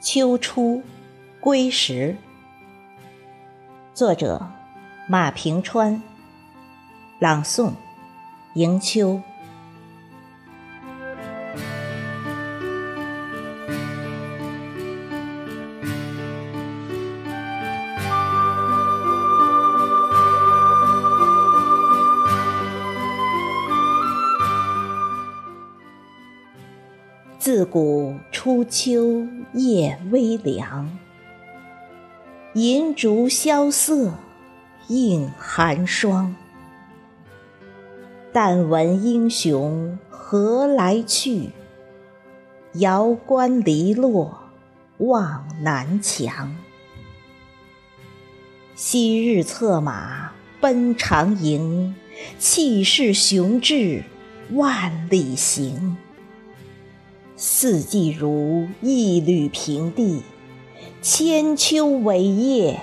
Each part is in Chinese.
秋初归时，作者马平川，朗诵迎秋。自古初秋夜微凉，银烛萧瑟映寒霜。但闻英雄何来去？遥观篱落望南墙。昔日策马奔长营，气势雄志万里行。四季如一缕平地，千秋伟业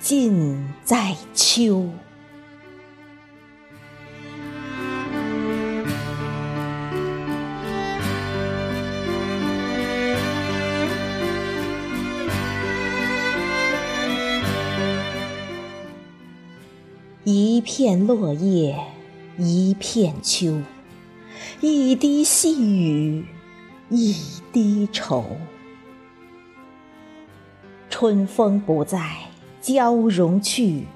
尽在秋。一片落叶一片秋，一滴细雨。一滴愁，春风不再娇容去，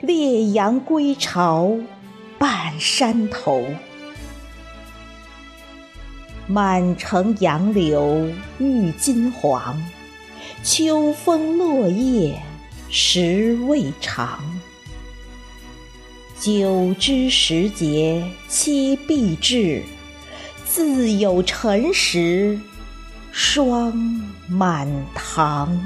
烈阳归巢半山头。满城杨柳郁金黄，秋风落叶时未长。九枝十节期必至。自有辰时霜满堂。